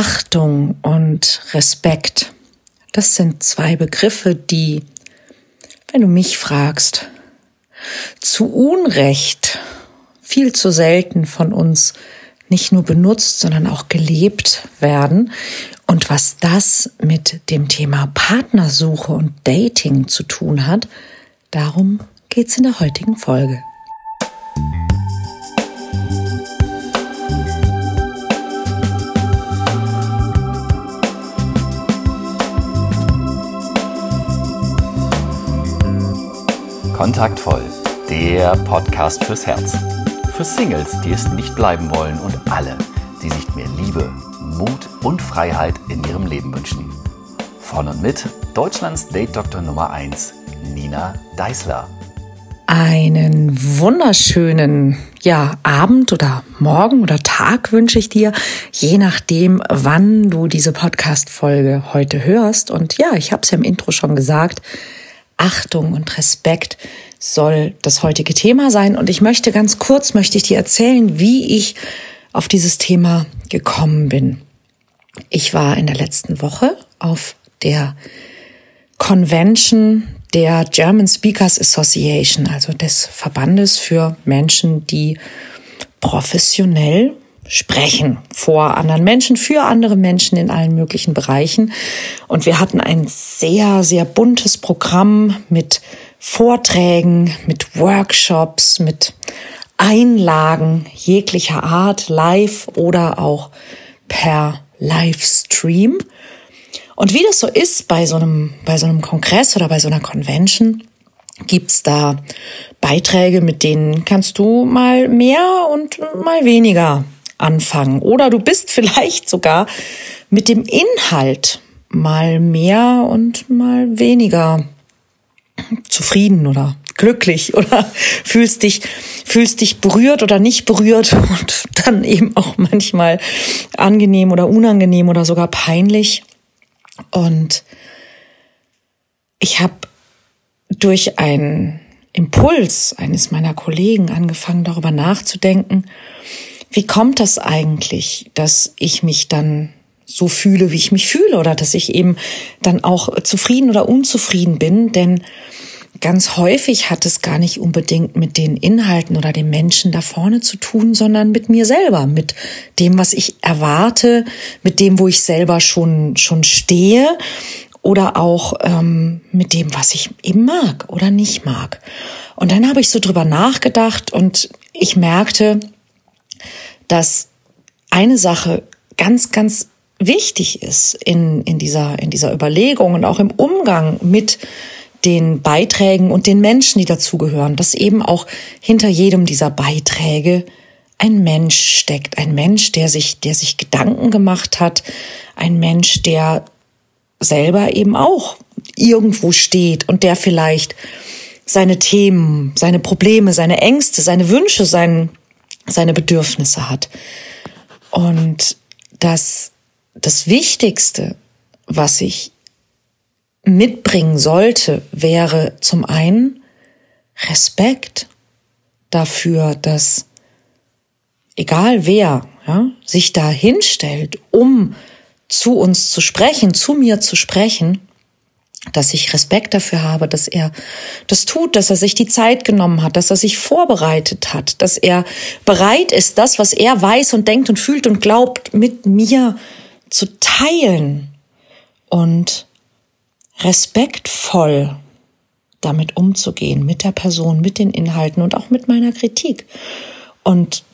Achtung und Respekt, das sind zwei Begriffe, die, wenn du mich fragst, zu Unrecht viel zu selten von uns nicht nur benutzt, sondern auch gelebt werden. Und was das mit dem Thema Partnersuche und Dating zu tun hat, darum geht's in der heutigen Folge. Kontaktvoll, der Podcast fürs Herz. Für Singles, die es nicht bleiben wollen und alle, die sich mehr Liebe, Mut und Freiheit in ihrem Leben wünschen. Von und mit Deutschlands Date-Doktor Nummer 1, Nina Deißler. Einen wunderschönen ja, Abend oder Morgen oder Tag wünsche ich dir, je nachdem, wann du diese Podcast-Folge heute hörst. Und ja, ich habe es ja im Intro schon gesagt, Achtung und Respekt soll das heutige Thema sein. Und ich möchte ganz kurz, möchte ich dir erzählen, wie ich auf dieses Thema gekommen bin. Ich war in der letzten Woche auf der Convention der German Speakers Association, also des Verbandes für Menschen, die professionell sprechen vor anderen Menschen, für andere Menschen in allen möglichen Bereichen. Und wir hatten ein sehr, sehr buntes Programm mit Vorträgen, mit Workshops, mit Einlagen jeglicher Art, live oder auch per Livestream. Und wie das so ist bei so einem, bei so einem Kongress oder bei so einer Convention, gibt's da Beiträge, mit denen kannst du mal mehr und mal weniger anfangen. Oder du bist vielleicht sogar mit dem Inhalt mal mehr und mal weniger zufrieden oder glücklich oder fühlst dich, fühlst dich berührt oder nicht berührt und dann eben auch manchmal angenehm oder unangenehm oder sogar peinlich. Und ich habe durch einen Impuls eines meiner Kollegen angefangen, darüber nachzudenken, wie kommt das eigentlich, dass ich mich dann so fühle, wie ich mich fühle oder dass ich eben dann auch zufrieden oder unzufrieden bin, denn ganz häufig hat es gar nicht unbedingt mit den Inhalten oder den Menschen da vorne zu tun, sondern mit mir selber, mit dem, was ich erwarte, mit dem, wo ich selber schon schon stehe oder auch ähm, mit dem, was ich eben mag oder nicht mag. Und dann habe ich so drüber nachgedacht und ich merkte, dass eine Sache ganz, ganz wichtig ist in, in, dieser, in dieser Überlegung und auch im Umgang mit den Beiträgen und den Menschen, die dazugehören, dass eben auch hinter jedem dieser Beiträge ein Mensch steckt, ein Mensch, der sich, der sich Gedanken gemacht hat, ein Mensch, der selber eben auch irgendwo steht und der vielleicht seine Themen, seine Probleme, seine Ängste, seine Wünsche, sein, seine Bedürfnisse hat. Und das, das Wichtigste, was ich mitbringen sollte, wäre zum einen Respekt dafür, dass egal wer ja, sich da hinstellt, um zu uns zu sprechen, zu mir zu sprechen, dass ich Respekt dafür habe, dass er das tut, dass er sich die Zeit genommen hat, dass er sich vorbereitet hat, dass er bereit ist, das, was er weiß und denkt und fühlt und glaubt, mit mir zu teilen und respektvoll damit umzugehen, mit der Person, mit den Inhalten und auch mit meiner Kritik. Und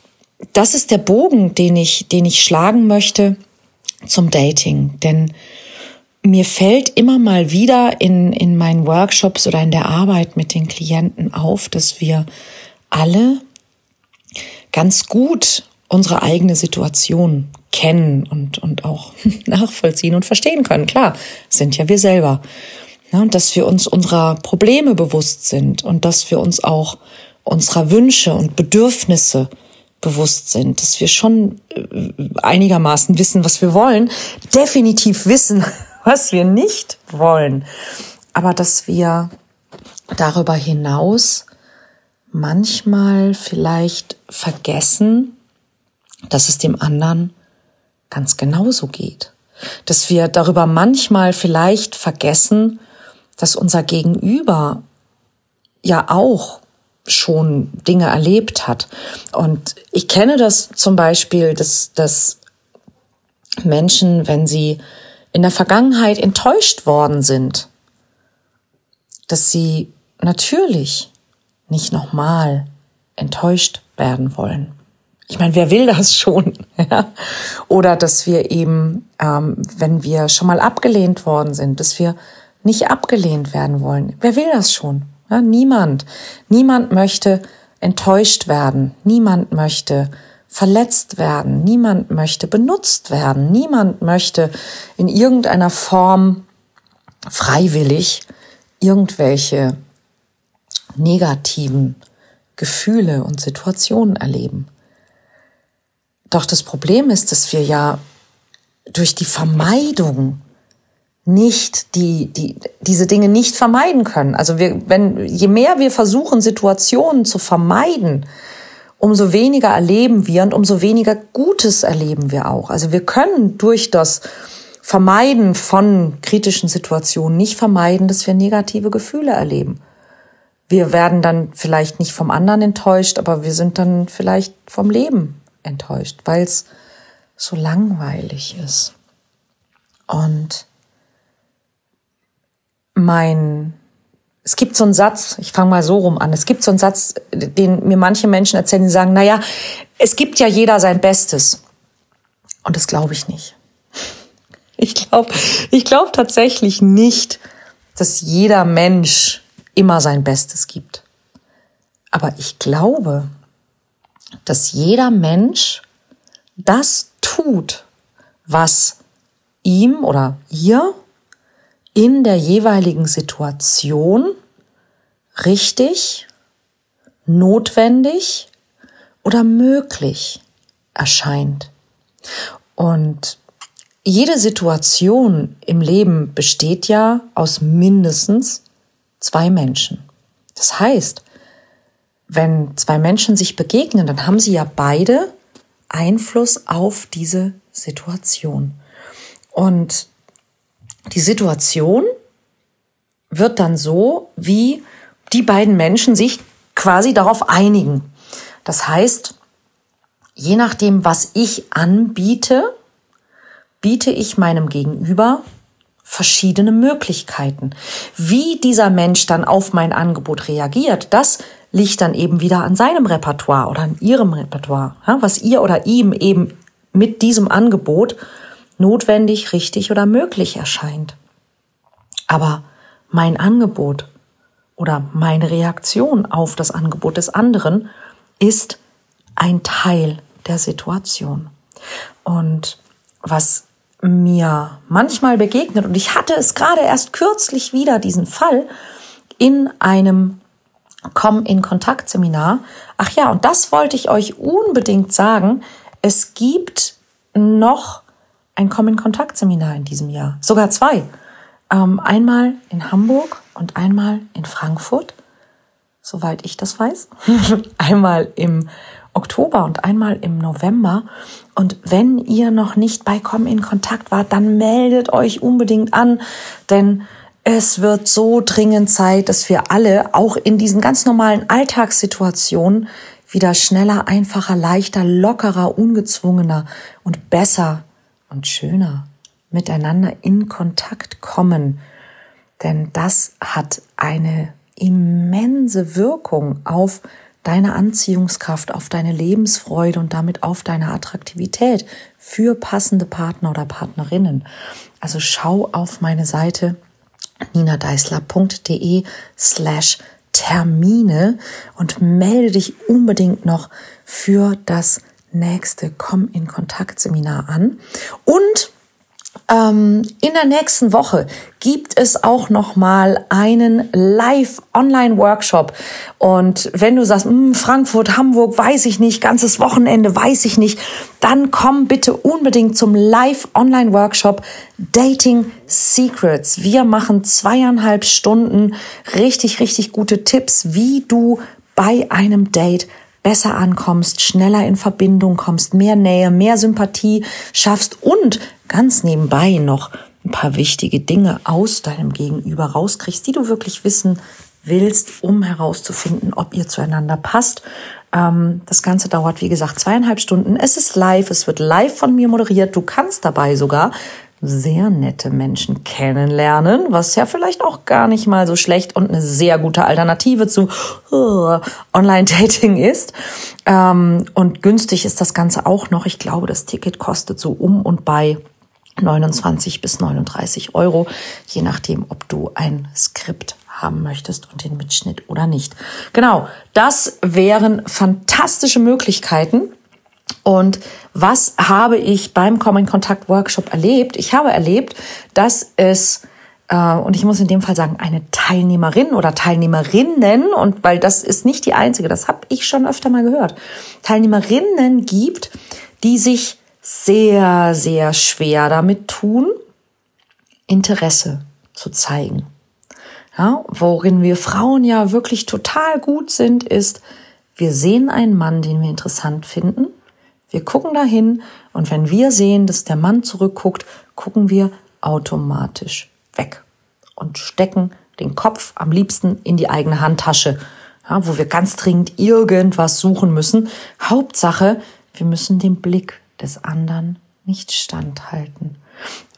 das ist der Bogen, den ich, den ich schlagen möchte zum Dating. Denn mir fällt immer mal wieder in, in meinen Workshops oder in der Arbeit mit den Klienten auf, dass wir alle ganz gut unsere eigene Situation kennen und, und auch nachvollziehen und verstehen können. Klar, sind ja wir selber. Ja, und dass wir uns unserer Probleme bewusst sind und dass wir uns auch unserer Wünsche und Bedürfnisse bewusst sind, dass wir schon äh, einigermaßen wissen, was wir wollen, definitiv wissen, was wir nicht wollen, aber dass wir darüber hinaus manchmal vielleicht vergessen, dass es dem anderen ganz genauso geht. Dass wir darüber manchmal vielleicht vergessen, dass unser Gegenüber ja auch schon Dinge erlebt hat. Und ich kenne das zum Beispiel, dass, dass Menschen, wenn sie in der Vergangenheit enttäuscht worden sind, dass sie natürlich nicht nochmal enttäuscht werden wollen. Ich meine, wer will das schon? Oder dass wir eben, ähm, wenn wir schon mal abgelehnt worden sind, dass wir nicht abgelehnt werden wollen. Wer will das schon? Ja, niemand. Niemand möchte enttäuscht werden. Niemand möchte verletzt werden. Niemand möchte benutzt werden. Niemand möchte in irgendeiner Form freiwillig irgendwelche negativen Gefühle und Situationen erleben. Doch das Problem ist, dass wir ja durch die Vermeidung nicht die, die, diese Dinge nicht vermeiden können. Also wir, wenn, je mehr wir versuchen, Situationen zu vermeiden, umso weniger erleben wir und umso weniger Gutes erleben wir auch. Also wir können durch das Vermeiden von kritischen Situationen nicht vermeiden, dass wir negative Gefühle erleben. Wir werden dann vielleicht nicht vom anderen enttäuscht, aber wir sind dann vielleicht vom Leben enttäuscht, weil es so langweilig ist. Und mein, es gibt so einen Satz, ich fange mal so rum an, es gibt so einen Satz, den mir manche Menschen erzählen, die sagen, naja, es gibt ja jeder sein Bestes. Und das glaube ich nicht. Ich glaube ich glaub tatsächlich nicht, dass jeder Mensch immer sein Bestes gibt. Aber ich glaube, dass jeder Mensch das tut, was ihm oder ihr in der jeweiligen Situation richtig, notwendig oder möglich erscheint. Und jede Situation im Leben besteht ja aus mindestens zwei Menschen. Das heißt, wenn zwei Menschen sich begegnen, dann haben sie ja beide Einfluss auf diese Situation. Und die Situation wird dann so, wie die beiden Menschen sich quasi darauf einigen. Das heißt, je nachdem, was ich anbiete, biete ich meinem Gegenüber verschiedene Möglichkeiten. Wie dieser Mensch dann auf mein Angebot reagiert, das liegt dann eben wieder an seinem Repertoire oder an ihrem Repertoire, was ihr oder ihm eben mit diesem Angebot notwendig, richtig oder möglich erscheint. Aber mein Angebot oder meine Reaktion auf das Angebot des anderen ist ein Teil der Situation. Und was mir manchmal begegnet, und ich hatte es gerade erst kürzlich wieder diesen Fall in einem Komm in Kontakt Seminar. Ach ja, und das wollte ich euch unbedingt sagen. Es gibt noch ein Komm in Kontakt Seminar in diesem Jahr. Sogar zwei. Ähm, einmal in Hamburg und einmal in Frankfurt, soweit ich das weiß. einmal im Oktober und einmal im November. Und wenn ihr noch nicht bei Komm in Kontakt wart, dann meldet euch unbedingt an, denn es wird so dringend Zeit, dass wir alle auch in diesen ganz normalen Alltagssituationen wieder schneller, einfacher, leichter, lockerer, ungezwungener und besser und schöner miteinander in Kontakt kommen. Denn das hat eine immense Wirkung auf deine Anziehungskraft, auf deine Lebensfreude und damit auf deine Attraktivität für passende Partner oder Partnerinnen. Also schau auf meine Seite ninadeisler.de slash Termine und melde dich unbedingt noch für das nächste Komm in Kontakt Seminar an. Und ähm, in der nächsten Woche gibt es auch noch mal einen Live-Online-Workshop. Und wenn du sagst, hm, Frankfurt, Hamburg, weiß ich nicht, ganzes Wochenende, weiß ich nicht, dann komm bitte unbedingt zum Live-Online-Workshop Dating Secrets. Wir machen zweieinhalb Stunden richtig, richtig gute Tipps, wie du bei einem Date besser ankommst, schneller in Verbindung kommst, mehr Nähe, mehr Sympathie schaffst und ganz nebenbei noch ein paar wichtige Dinge aus deinem Gegenüber rauskriegst, die du wirklich wissen willst, um herauszufinden, ob ihr zueinander passt. Ähm, das Ganze dauert, wie gesagt, zweieinhalb Stunden. Es ist live, es wird live von mir moderiert. Du kannst dabei sogar sehr nette Menschen kennenlernen, was ja vielleicht auch gar nicht mal so schlecht und eine sehr gute Alternative zu uh, Online-Dating ist. Ähm, und günstig ist das Ganze auch noch. Ich glaube, das Ticket kostet so um und bei 29 bis 39 Euro, je nachdem, ob du ein Skript haben möchtest und den Mitschnitt oder nicht. Genau, das wären fantastische Möglichkeiten. Und was habe ich beim Common Kontakt Workshop erlebt? Ich habe erlebt, dass es äh, und ich muss in dem Fall sagen, eine Teilnehmerin oder Teilnehmerinnen, und weil das ist nicht die einzige, das habe ich schon öfter mal gehört, Teilnehmerinnen gibt, die sich sehr, sehr schwer damit tun, Interesse zu zeigen. Ja, worin wir Frauen ja wirklich total gut sind, ist, wir sehen einen Mann, den wir interessant finden, wir gucken dahin und wenn wir sehen, dass der Mann zurückguckt, gucken wir automatisch weg und stecken den Kopf am liebsten in die eigene Handtasche, ja, wo wir ganz dringend irgendwas suchen müssen. Hauptsache, wir müssen dem Blick des anderen nicht standhalten.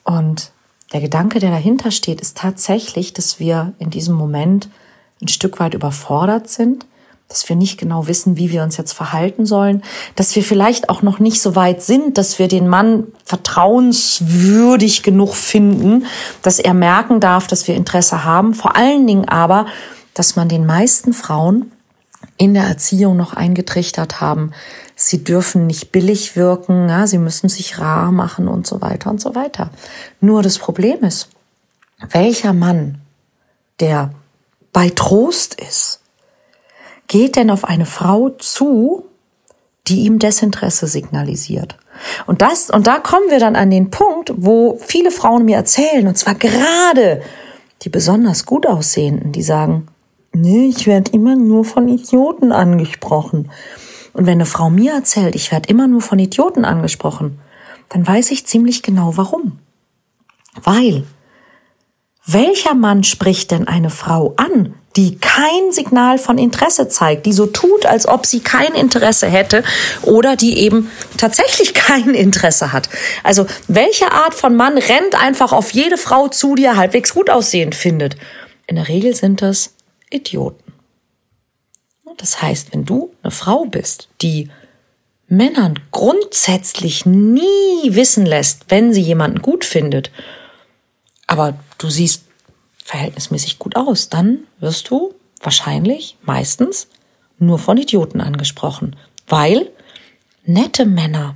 Und der Gedanke, der dahinter steht, ist tatsächlich, dass wir in diesem Moment ein Stück weit überfordert sind, dass wir nicht genau wissen, wie wir uns jetzt verhalten sollen, dass wir vielleicht auch noch nicht so weit sind, dass wir den Mann vertrauenswürdig genug finden, dass er merken darf, dass wir Interesse haben. Vor allen Dingen aber, dass man den meisten Frauen in der Erziehung noch eingetrichtert haben, sie dürfen nicht billig wirken, ja, sie müssen sich rar machen und so weiter und so weiter. Nur das Problem ist, welcher Mann, der bei Trost ist, geht denn auf eine Frau zu, die ihm Desinteresse signalisiert? Und das, und da kommen wir dann an den Punkt, wo viele Frauen mir erzählen, und zwar gerade die besonders gut aussehenden, die sagen, nee, ich werde immer nur von Idioten angesprochen. Und wenn eine Frau mir erzählt, ich werde immer nur von Idioten angesprochen, dann weiß ich ziemlich genau warum. Weil, welcher Mann spricht denn eine Frau an, die kein Signal von Interesse zeigt, die so tut, als ob sie kein Interesse hätte oder die eben tatsächlich kein Interesse hat. Also welche Art von Mann rennt einfach auf jede Frau zu, die er halbwegs gut aussehend findet? In der Regel sind das Idioten. Das heißt, wenn du eine Frau bist, die Männern grundsätzlich nie wissen lässt, wenn sie jemanden gut findet, aber du siehst verhältnismäßig gut aus, dann wirst du wahrscheinlich meistens nur von Idioten angesprochen, weil nette Männer,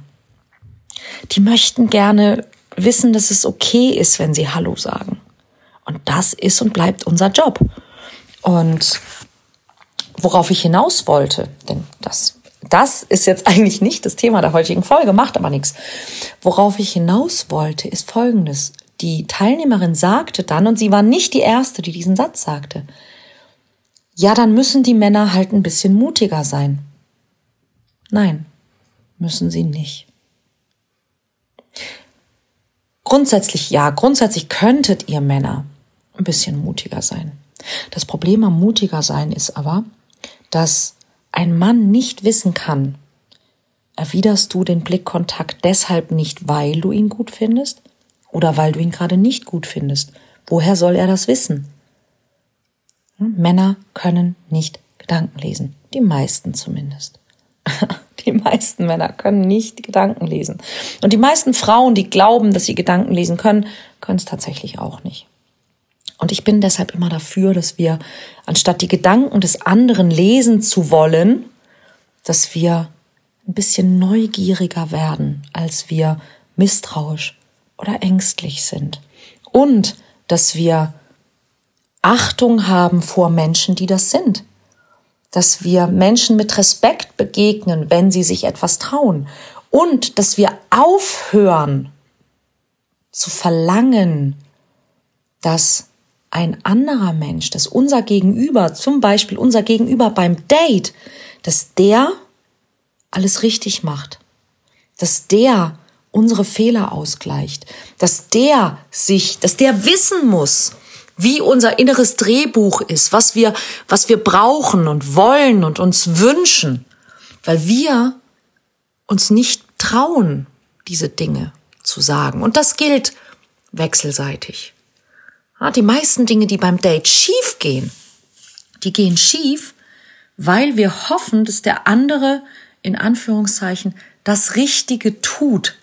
die möchten gerne wissen, dass es okay ist, wenn sie Hallo sagen. Und das ist und bleibt unser Job. Und worauf ich hinaus wollte, denn das, das ist jetzt eigentlich nicht das Thema der heutigen Folge, macht aber nichts. Worauf ich hinaus wollte, ist Folgendes die Teilnehmerin sagte dann, und sie war nicht die Erste, die diesen Satz sagte, ja, dann müssen die Männer halt ein bisschen mutiger sein. Nein, müssen sie nicht. Grundsätzlich ja, grundsätzlich könntet ihr Männer ein bisschen mutiger sein. Das Problem am mutiger sein ist aber, dass ein Mann nicht wissen kann, erwiderst du den Blickkontakt deshalb nicht, weil du ihn gut findest, oder weil du ihn gerade nicht gut findest. Woher soll er das wissen? Männer können nicht Gedanken lesen. Die meisten zumindest. Die meisten Männer können nicht Gedanken lesen. Und die meisten Frauen, die glauben, dass sie Gedanken lesen können, können es tatsächlich auch nicht. Und ich bin deshalb immer dafür, dass wir, anstatt die Gedanken des anderen lesen zu wollen, dass wir ein bisschen neugieriger werden, als wir misstrauisch oder ängstlich sind. Und dass wir Achtung haben vor Menschen, die das sind. Dass wir Menschen mit Respekt begegnen, wenn sie sich etwas trauen. Und dass wir aufhören zu verlangen, dass ein anderer Mensch, dass unser Gegenüber, zum Beispiel unser Gegenüber beim Date, dass der alles richtig macht, dass der unsere Fehler ausgleicht, dass der sich, dass der wissen muss, wie unser inneres Drehbuch ist, was wir, was wir brauchen und wollen und uns wünschen, weil wir uns nicht trauen, diese Dinge zu sagen. Und das gilt wechselseitig. Die meisten Dinge, die beim Date schief gehen, die gehen schief, weil wir hoffen, dass der andere in Anführungszeichen das Richtige tut.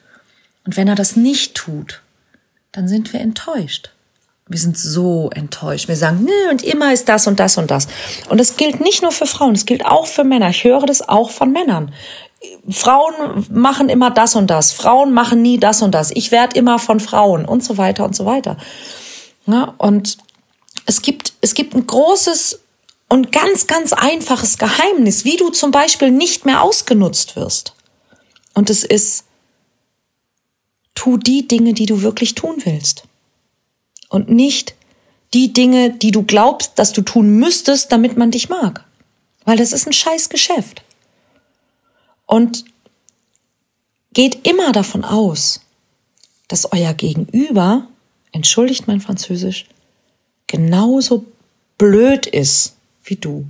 Und wenn er das nicht tut, dann sind wir enttäuscht. Wir sind so enttäuscht. Wir sagen, nö, und immer ist das und das und das. Und das gilt nicht nur für Frauen, es gilt auch für Männer. Ich höre das auch von Männern. Frauen machen immer das und das. Frauen machen nie das und das. Ich werde immer von Frauen und so weiter und so weiter. Ja, und es gibt, es gibt ein großes und ganz, ganz einfaches Geheimnis, wie du zum Beispiel nicht mehr ausgenutzt wirst. Und es ist, tu die Dinge, die du wirklich tun willst und nicht die Dinge, die du glaubst, dass du tun müsstest, damit man dich mag. Weil das ist ein scheiß Geschäft. Und geht immer davon aus, dass euer Gegenüber, entschuldigt mein Französisch, genauso blöd ist wie du.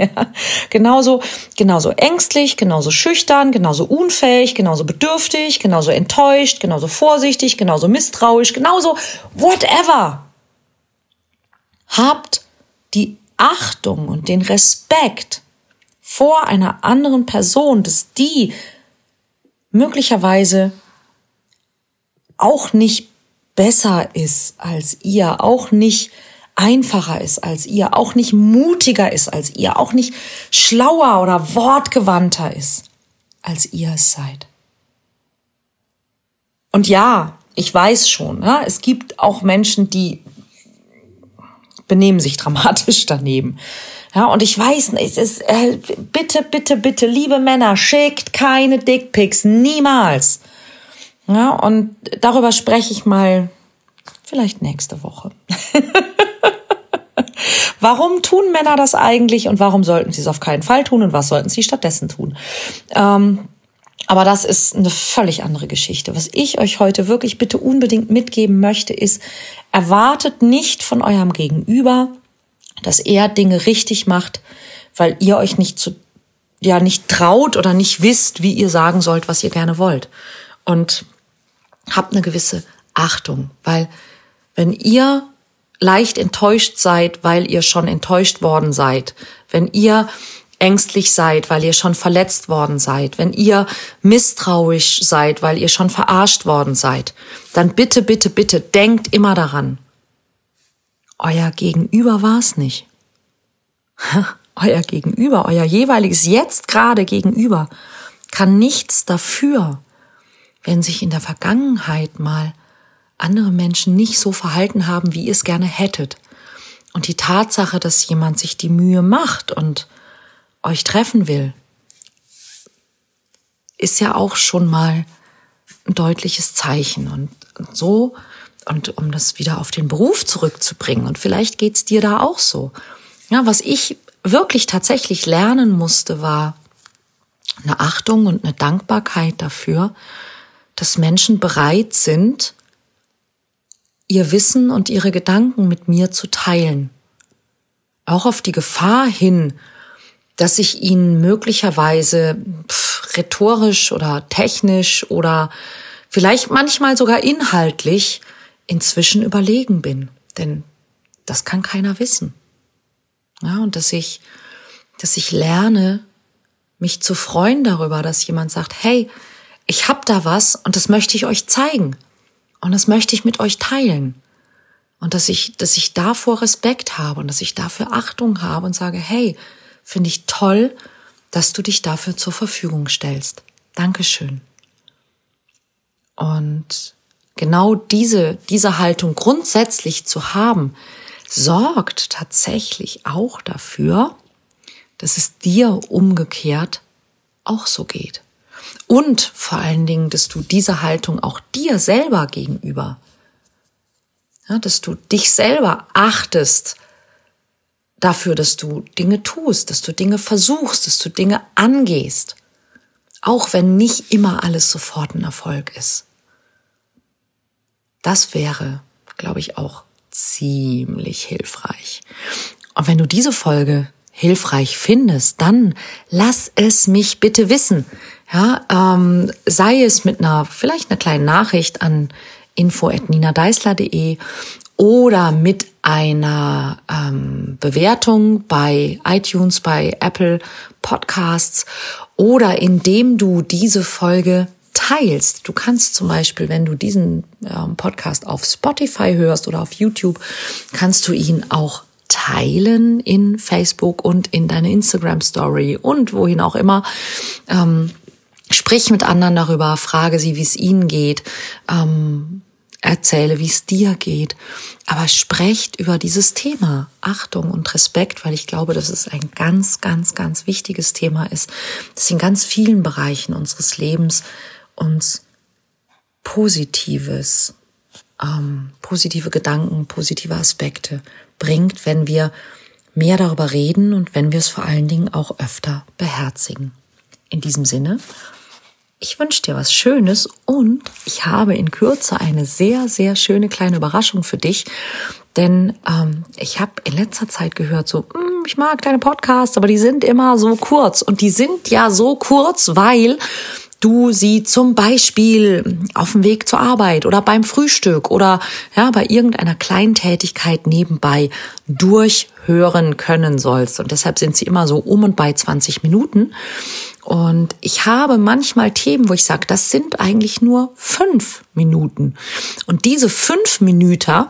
Ja, genauso, genauso ängstlich, genauso schüchtern, genauso unfähig, genauso bedürftig, genauso enttäuscht, genauso vorsichtig, genauso misstrauisch, genauso whatever. Habt die Achtung und den Respekt vor einer anderen Person, dass die möglicherweise auch nicht besser ist als ihr, auch nicht einfacher ist als ihr, auch nicht mutiger ist als ihr, auch nicht schlauer oder wortgewandter ist als ihr es seid. Und ja, ich weiß schon, ja, es gibt auch Menschen, die benehmen sich dramatisch daneben. Ja, und ich weiß, es ist, äh, bitte, bitte, bitte, liebe Männer, schickt keine Dickpics, niemals. Ja, und darüber spreche ich mal vielleicht nächste Woche. Warum tun Männer das eigentlich und warum sollten sie es auf keinen Fall tun und was sollten sie stattdessen tun? Ähm, aber das ist eine völlig andere Geschichte. Was ich euch heute wirklich bitte unbedingt mitgeben möchte, ist, erwartet nicht von eurem Gegenüber, dass er Dinge richtig macht, weil ihr euch nicht zu, ja, nicht traut oder nicht wisst, wie ihr sagen sollt, was ihr gerne wollt. Und habt eine gewisse Achtung, weil wenn ihr leicht enttäuscht seid, weil ihr schon enttäuscht worden seid, wenn ihr ängstlich seid, weil ihr schon verletzt worden seid, wenn ihr misstrauisch seid, weil ihr schon verarscht worden seid, dann bitte, bitte, bitte denkt immer daran. Euer Gegenüber war es nicht. euer Gegenüber, euer jeweiliges jetzt gerade Gegenüber kann nichts dafür, wenn sich in der Vergangenheit mal andere Menschen nicht so verhalten haben, wie ihr es gerne hättet. Und die Tatsache, dass jemand sich die Mühe macht und euch treffen will, ist ja auch schon mal ein deutliches Zeichen. Und, so, und um das wieder auf den Beruf zurückzubringen, und vielleicht geht's dir da auch so. Ja, was ich wirklich tatsächlich lernen musste, war eine Achtung und eine Dankbarkeit dafür, dass Menschen bereit sind, ihr Wissen und ihre Gedanken mit mir zu teilen. Auch auf die Gefahr hin, dass ich ihnen möglicherweise pff, rhetorisch oder technisch oder vielleicht manchmal sogar inhaltlich inzwischen überlegen bin. Denn das kann keiner wissen. Ja, und dass ich, dass ich lerne, mich zu freuen darüber, dass jemand sagt, hey, ich hab da was und das möchte ich euch zeigen. Und das möchte ich mit euch teilen. Und dass ich, dass ich davor Respekt habe und dass ich dafür Achtung habe und sage, hey, finde ich toll, dass du dich dafür zur Verfügung stellst. Dankeschön. Und genau diese, diese Haltung grundsätzlich zu haben, sorgt tatsächlich auch dafür, dass es dir umgekehrt auch so geht. Und vor allen Dingen, dass du diese Haltung auch dir selber gegenüber, ja, dass du dich selber achtest dafür, dass du Dinge tust, dass du Dinge versuchst, dass du Dinge angehst. Auch wenn nicht immer alles sofort ein Erfolg ist. Das wäre, glaube ich, auch ziemlich hilfreich. Und wenn du diese Folge hilfreich findest, dann lass es mich bitte wissen. Ja, ähm, sei es mit einer vielleicht einer kleinen Nachricht an info@ninadeisler.de oder mit einer ähm, Bewertung bei iTunes, bei Apple Podcasts oder indem du diese Folge teilst. Du kannst zum Beispiel, wenn du diesen ähm, Podcast auf Spotify hörst oder auf YouTube, kannst du ihn auch teilen in Facebook und in deine Instagram Story und wohin auch immer. Ähm, sprich mit anderen darüber, frage sie, wie es ihnen geht, ähm, erzähle, wie es dir geht, aber sprecht über dieses Thema Achtung und Respekt, weil ich glaube, dass es ein ganz, ganz, ganz wichtiges Thema ist, das in ganz vielen Bereichen unseres Lebens uns Positives, ähm, positive Gedanken, positive Aspekte bringt, wenn wir mehr darüber reden und wenn wir es vor allen Dingen auch öfter beherzigen. In diesem Sinne, ich wünsche dir was Schönes und ich habe in Kürze eine sehr, sehr schöne kleine Überraschung für dich. Denn ähm, ich habe in letzter Zeit gehört, so, hm, ich mag deine Podcasts, aber die sind immer so kurz. Und die sind ja so kurz, weil du sie zum Beispiel auf dem Weg zur Arbeit oder beim Frühstück oder ja, bei irgendeiner Kleintätigkeit nebenbei durchhören können sollst. Und deshalb sind sie immer so um und bei 20 Minuten. Und ich habe manchmal Themen, wo ich sage, das sind eigentlich nur fünf Minuten. Und diese fünf Minuten,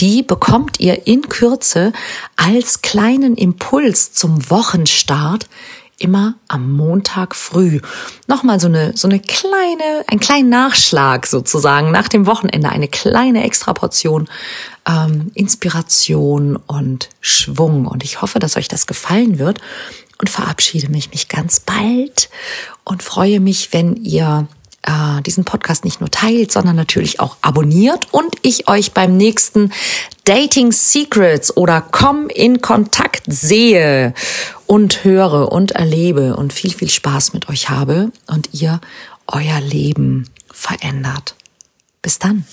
die bekommt ihr in Kürze als kleinen Impuls zum Wochenstart immer am Montag früh. Nochmal so eine, so eine kleine, ein kleinen Nachschlag sozusagen nach dem Wochenende, eine kleine Extraportion ähm, Inspiration und Schwung. Und ich hoffe, dass euch das gefallen wird und verabschiede mich, mich ganz bald und freue mich, wenn ihr äh, diesen Podcast nicht nur teilt, sondern natürlich auch abonniert und ich euch beim nächsten Dating Secrets oder Komm in Kontakt sehe und höre und erlebe und viel, viel Spaß mit euch habe und ihr euer Leben verändert. Bis dann.